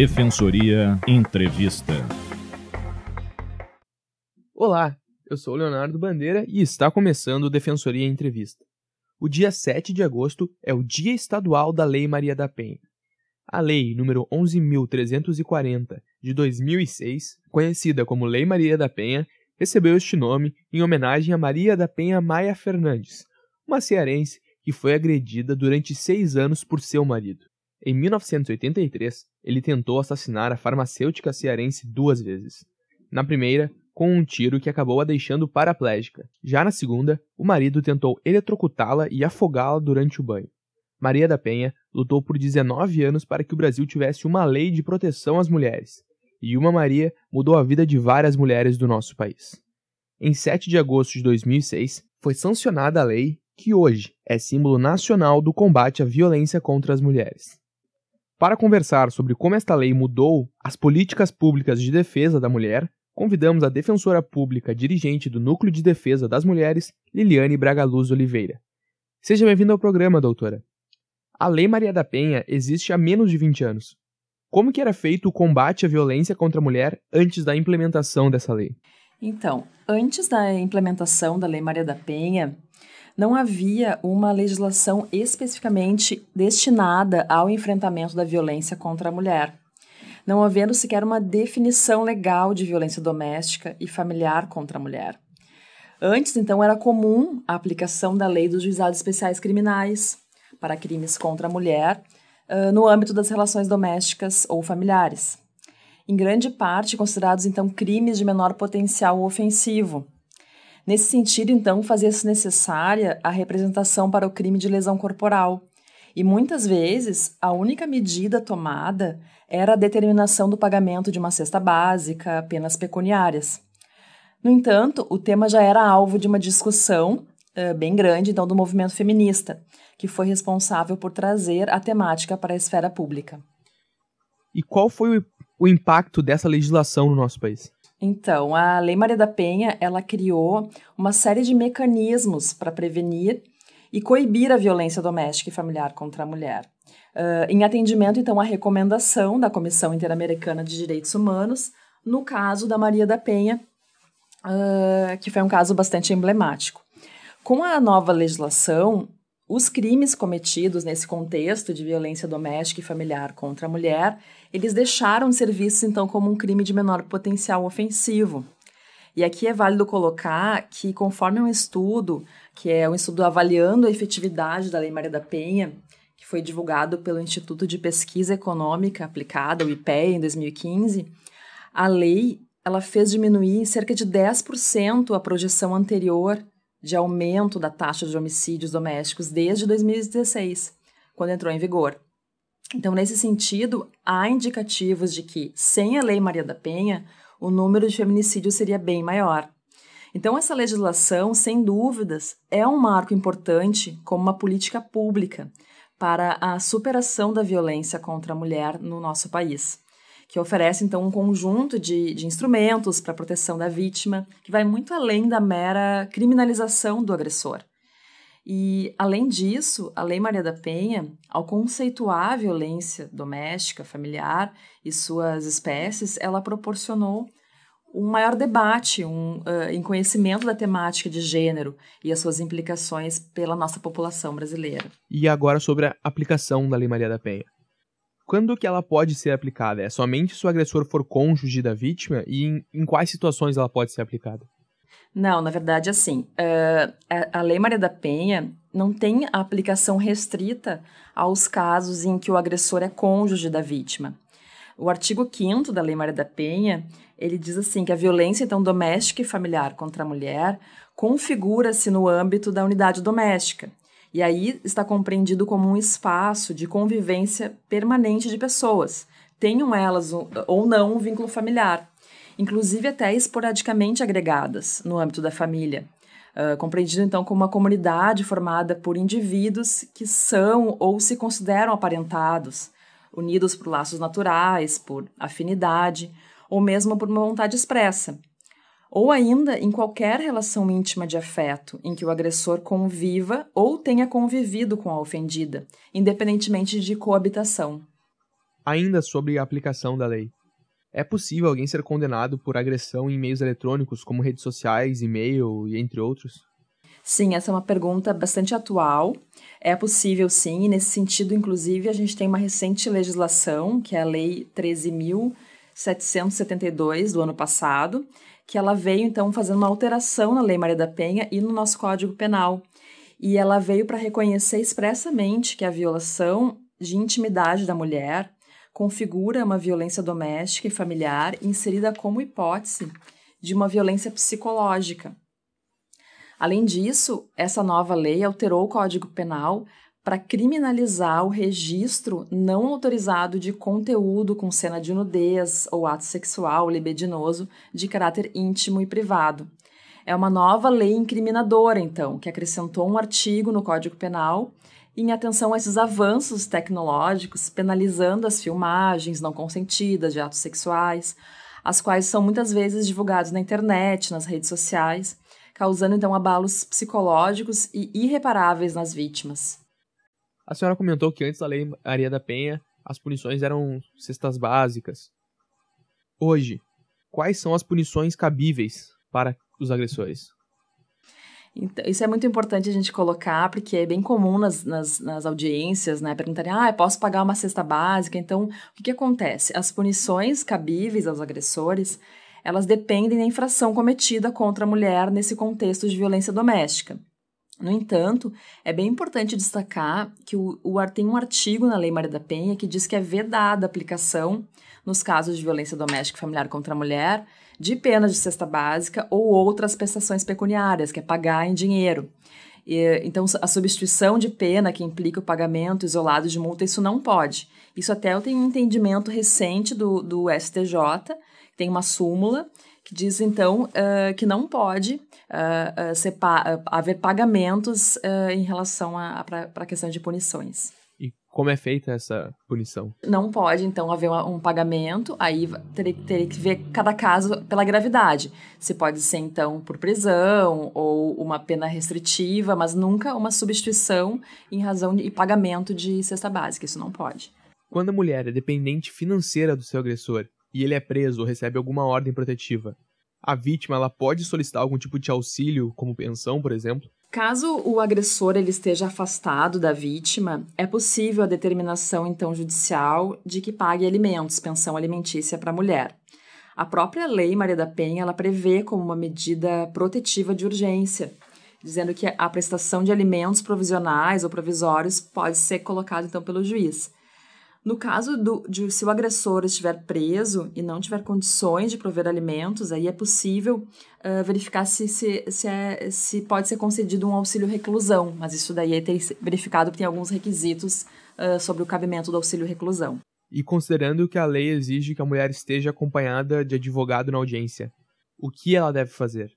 Defensoria Entrevista. Olá, eu sou Leonardo Bandeira e está começando o Defensoria Entrevista. O dia 7 de agosto é o Dia Estadual da Lei Maria da Penha. A lei número 11.340 de 2006, conhecida como Lei Maria da Penha, recebeu este nome em homenagem a Maria da Penha Maia Fernandes, uma cearense que foi agredida durante seis anos por seu marido. Em 1983, ele tentou assassinar a farmacêutica cearense duas vezes. Na primeira, com um tiro que acabou a deixando paraplégica. Já na segunda, o marido tentou eletrocutá-la e afogá-la durante o banho. Maria da Penha lutou por 19 anos para que o Brasil tivesse uma lei de proteção às mulheres, e uma Maria mudou a vida de várias mulheres do nosso país. Em 7 de agosto de 2006, foi sancionada a lei que hoje é símbolo nacional do combate à violência contra as mulheres. Para conversar sobre como esta lei mudou as políticas públicas de defesa da mulher, convidamos a defensora pública dirigente do Núcleo de Defesa das Mulheres, Liliane Braga Luz Oliveira. Seja bem-vinda ao programa, doutora. A Lei Maria da Penha existe há menos de 20 anos. Como que era feito o combate à violência contra a mulher antes da implementação dessa lei? Então, antes da implementação da Lei Maria da Penha, não havia uma legislação especificamente destinada ao enfrentamento da violência contra a mulher, não havendo sequer uma definição legal de violência doméstica e familiar contra a mulher. Antes, então, era comum a aplicação da lei dos juizados especiais criminais para crimes contra a mulher uh, no âmbito das relações domésticas ou familiares. Em grande parte, considerados então crimes de menor potencial ofensivo, Nesse sentido, então, fazia-se necessária a representação para o crime de lesão corporal. E muitas vezes, a única medida tomada era a determinação do pagamento de uma cesta básica, apenas pecuniárias. No entanto, o tema já era alvo de uma discussão uh, bem grande então, do movimento feminista, que foi responsável por trazer a temática para a esfera pública. E qual foi o impacto dessa legislação no nosso país? Então, a Lei Maria da Penha, ela criou uma série de mecanismos para prevenir e coibir a violência doméstica e familiar contra a mulher. Uh, em atendimento, então, à recomendação da Comissão Interamericana de Direitos Humanos, no caso da Maria da Penha, uh, que foi um caso bastante emblemático. Com a nova legislação, os crimes cometidos nesse contexto de violência doméstica e familiar contra a mulher, eles deixaram de ser vistos então como um crime de menor potencial ofensivo. E aqui é válido colocar que, conforme um estudo, que é um estudo avaliando a efetividade da Lei Maria da Penha, que foi divulgado pelo Instituto de Pesquisa Econômica Aplicada, o IPEA, em 2015, a lei ela fez diminuir cerca de 10% a projeção anterior de aumento da taxa de homicídios domésticos desde 2016, quando entrou em vigor. Então, nesse sentido, há indicativos de que, sem a Lei Maria da Penha, o número de feminicídios seria bem maior. Então, essa legislação, sem dúvidas, é um marco importante como uma política pública para a superação da violência contra a mulher no nosso país que oferece então um conjunto de, de instrumentos para proteção da vítima, que vai muito além da mera criminalização do agressor. E, além disso, a Lei Maria da Penha, ao conceituar a violência doméstica, familiar e suas espécies, ela proporcionou um maior debate um, uh, em conhecimento da temática de gênero e as suas implicações pela nossa população brasileira. E agora sobre a aplicação da Lei Maria da Penha. Quando que ela pode ser aplicada? É somente se o agressor for cônjuge da vítima e em, em quais situações ela pode ser aplicada? Não, na verdade, assim, uh, a Lei Maria da Penha não tem aplicação restrita aos casos em que o agressor é cônjuge da vítima. O artigo 5 da Lei Maria da Penha, ele diz assim que a violência então doméstica e familiar contra a mulher configura-se no âmbito da unidade doméstica e aí está compreendido como um espaço de convivência permanente de pessoas, tenham elas ou não um vínculo familiar, inclusive até esporadicamente agregadas no âmbito da família. Uh, compreendido então como uma comunidade formada por indivíduos que são ou se consideram aparentados, unidos por laços naturais, por afinidade ou mesmo por uma vontade expressa, ou ainda em qualquer relação íntima de afeto em que o agressor conviva ou tenha convivido com a ofendida, independentemente de coabitação. Ainda sobre a aplicação da lei. É possível alguém ser condenado por agressão em meios eletrônicos, como redes sociais, e-mail e entre outros? Sim, essa é uma pergunta bastante atual. É possível sim, e nesse sentido, inclusive, a gente tem uma recente legislação, que é a Lei 13.772 do ano passado, que ela veio então fazendo uma alteração na Lei Maria da Penha e no nosso Código Penal. E ela veio para reconhecer expressamente que a violação de intimidade da mulher configura uma violência doméstica e familiar inserida como hipótese de uma violência psicológica. Além disso, essa nova lei alterou o Código Penal para criminalizar o registro não autorizado de conteúdo com cena de nudez ou ato sexual libidinoso de caráter íntimo e privado. É uma nova lei incriminadora, então, que acrescentou um artigo no Código Penal em atenção a esses avanços tecnológicos, penalizando as filmagens não consentidas de atos sexuais, as quais são muitas vezes divulgados na internet, nas redes sociais, causando então abalos psicológicos e irreparáveis nas vítimas. A senhora comentou que antes da Lei Maria da Penha, as punições eram cestas básicas. Hoje, quais são as punições cabíveis para os agressores? Então, isso é muito importante a gente colocar, porque é bem comum nas, nas, nas audiências, né? Perguntarem, ah, posso pagar uma cesta básica? Então, o que, que acontece? As punições cabíveis aos agressores, elas dependem da infração cometida contra a mulher nesse contexto de violência doméstica. No entanto, é bem importante destacar que o, o, tem um artigo na Lei Maria da Penha que diz que é vedada a aplicação, nos casos de violência doméstica e familiar contra a mulher, de penas de cesta básica ou outras prestações pecuniárias, que é pagar em dinheiro. E, então, a substituição de pena que implica o pagamento isolado de multa, isso não pode. Isso até eu tenho um entendimento recente do, do STJ, tem uma súmula que diz, então, uh, que não pode uh, uh, ser pa haver pagamentos em relação para a questão de punições como é feita essa punição? Não pode, então, haver um pagamento, aí teria, que ver cada caso pela gravidade. Se pode ser, então, por prisão ou uma pena restritiva, mas nunca uma substituição em razão de pagamento de cesta básica. Isso não pode. Quando a mulher é dependente financeira do seu agressor e ele é preso ou recebe alguma ordem protetiva, a vítima ela pode solicitar algum tipo de auxílio, como pensão, por exemplo? Caso o agressor ele esteja afastado da vítima, é possível a determinação então judicial de que pague alimentos, pensão alimentícia para a mulher. A própria lei Maria da Penha ela prevê como uma medida protetiva de urgência, dizendo que a prestação de alimentos provisionais ou provisórios pode ser colocada então pelo juiz. No caso do, de se o agressor estiver preso e não tiver condições de prover alimentos, aí é possível uh, verificar se, se, se, é, se pode ser concedido um auxílio reclusão, mas isso daí é ter verificado que tem alguns requisitos uh, sobre o cabimento do auxílio reclusão. E considerando que a lei exige que a mulher esteja acompanhada de advogado na audiência, o que ela deve fazer?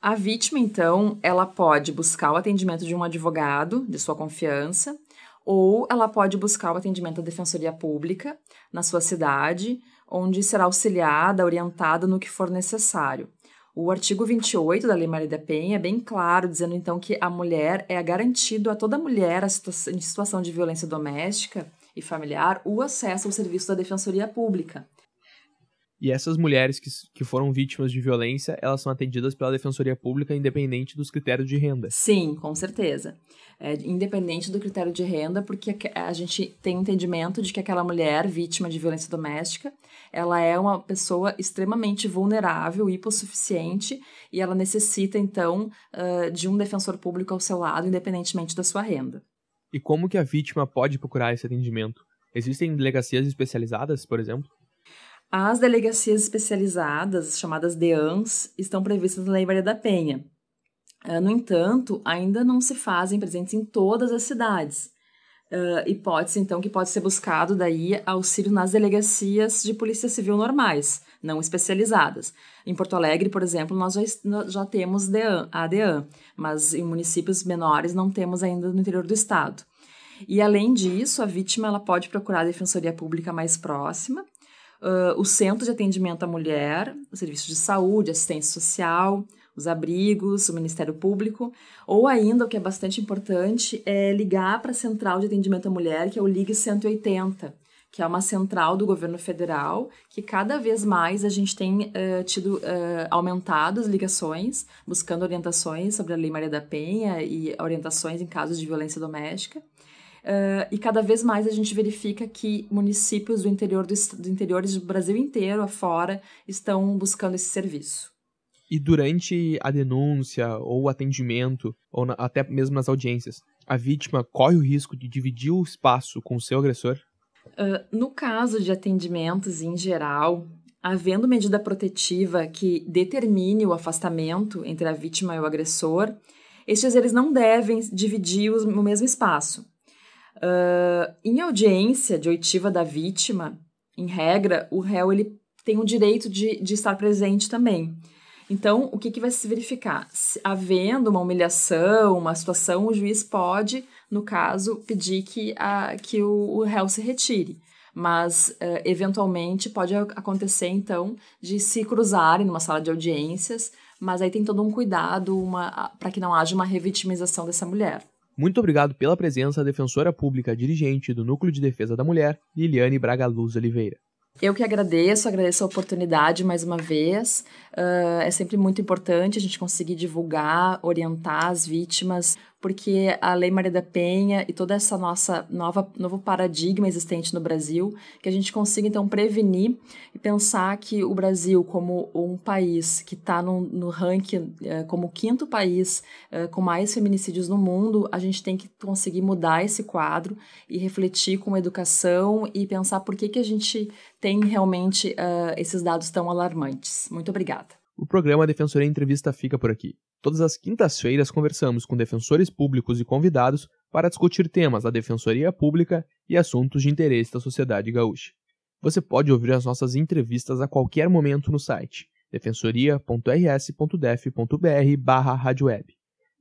A vítima, então, ela pode buscar o atendimento de um advogado de sua confiança, ou ela pode buscar o atendimento da Defensoria Pública na sua cidade, onde será auxiliada, orientada no que for necessário. O artigo 28 da Lei Maria da Penha é bem claro, dizendo então que a mulher é garantido a toda mulher em situação de violência doméstica e familiar o acesso ao serviço da Defensoria Pública. E essas mulheres que, que foram vítimas de violência, elas são atendidas pela Defensoria Pública independente dos critérios de renda. Sim, com certeza. É, independente do critério de renda, porque a gente tem entendimento de que aquela mulher vítima de violência doméstica, ela é uma pessoa extremamente vulnerável, hipossuficiente, e ela necessita, então, uh, de um defensor público ao seu lado, independentemente da sua renda. E como que a vítima pode procurar esse atendimento? Existem delegacias especializadas, por exemplo? As delegacias especializadas, chamadas DEANs, estão previstas na Lei Maria da Penha. Ah, no entanto, ainda não se fazem presentes em todas as cidades. Hipótese, então, que pode ser buscado daí auxílio nas delegacias de polícia civil normais, não especializadas. Em Porto Alegre, por exemplo, nós já, já temos DEAN, a DEAN, mas em municípios menores não temos ainda no interior do estado. E, além disso, a vítima ela pode procurar a defensoria pública mais próxima uh, o Centro de Atendimento à Mulher, o Serviço de Saúde, Assistência Social, os abrigos, o Ministério Público, ou ainda, o que é bastante importante, é ligar para a Central de Atendimento à Mulher, que é o Ligue 180, que é uma central do governo federal, que cada vez mais a gente tem uh, tido uh, aumentado as ligações, buscando orientações sobre a Lei Maria da Penha e orientações em casos de violência doméstica. Uh, e cada vez mais a gente verifica que municípios do interior do, do interior do Brasil inteiro afora estão buscando esse serviço. E durante a denúncia ou o atendimento, ou na, até mesmo nas audiências, a vítima corre o risco de dividir o espaço com o seu agressor? Uh, no caso de atendimentos em geral, havendo medida protetiva que determine o afastamento entre a vítima e o agressor, estes eles não devem dividir o mesmo espaço. Uh, em audiência de oitiva da vítima, em regra, o réu ele tem o direito de, de estar presente também. Então, o que, que vai se verificar? Se, havendo uma humilhação, uma situação, o juiz pode, no caso, pedir que, a, que o, o réu se retire. Mas, uh, eventualmente, pode acontecer, então, de se cruzarem numa sala de audiências, mas aí tem todo um cuidado para que não haja uma revitimização dessa mulher. Muito obrigado pela presença, defensora pública dirigente do Núcleo de Defesa da Mulher, Liliane Braga Luz Oliveira. Eu que agradeço, agradeço a oportunidade mais uma vez. Uh, é sempre muito importante a gente conseguir divulgar, orientar as vítimas porque a Lei Maria da Penha e toda essa nossa nova novo paradigma existente no Brasil, que a gente consiga então prevenir e pensar que o Brasil como um país que está no, no ranking eh, como quinto país eh, com mais feminicídios no mundo, a gente tem que conseguir mudar esse quadro e refletir com educação e pensar por que, que a gente tem realmente uh, esses dados tão alarmantes. Muito obrigada. O programa Defensoria Entrevista fica por aqui. Todas as quintas-feiras conversamos com defensores públicos e convidados para discutir temas da defensoria pública e assuntos de interesse da sociedade gaúcha. Você pode ouvir as nossas entrevistas a qualquer momento no site defensoria.rs.def.br/radioweb.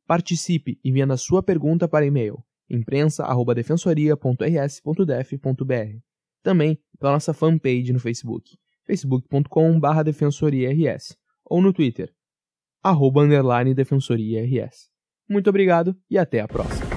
Participe enviando a sua pergunta para e-mail imprensa@defensoria.rs.def.br. Também pela nossa fanpage no Facebook, facebook.com/defensoriars ou no Twitter, arroba. Muito obrigado e até a próxima.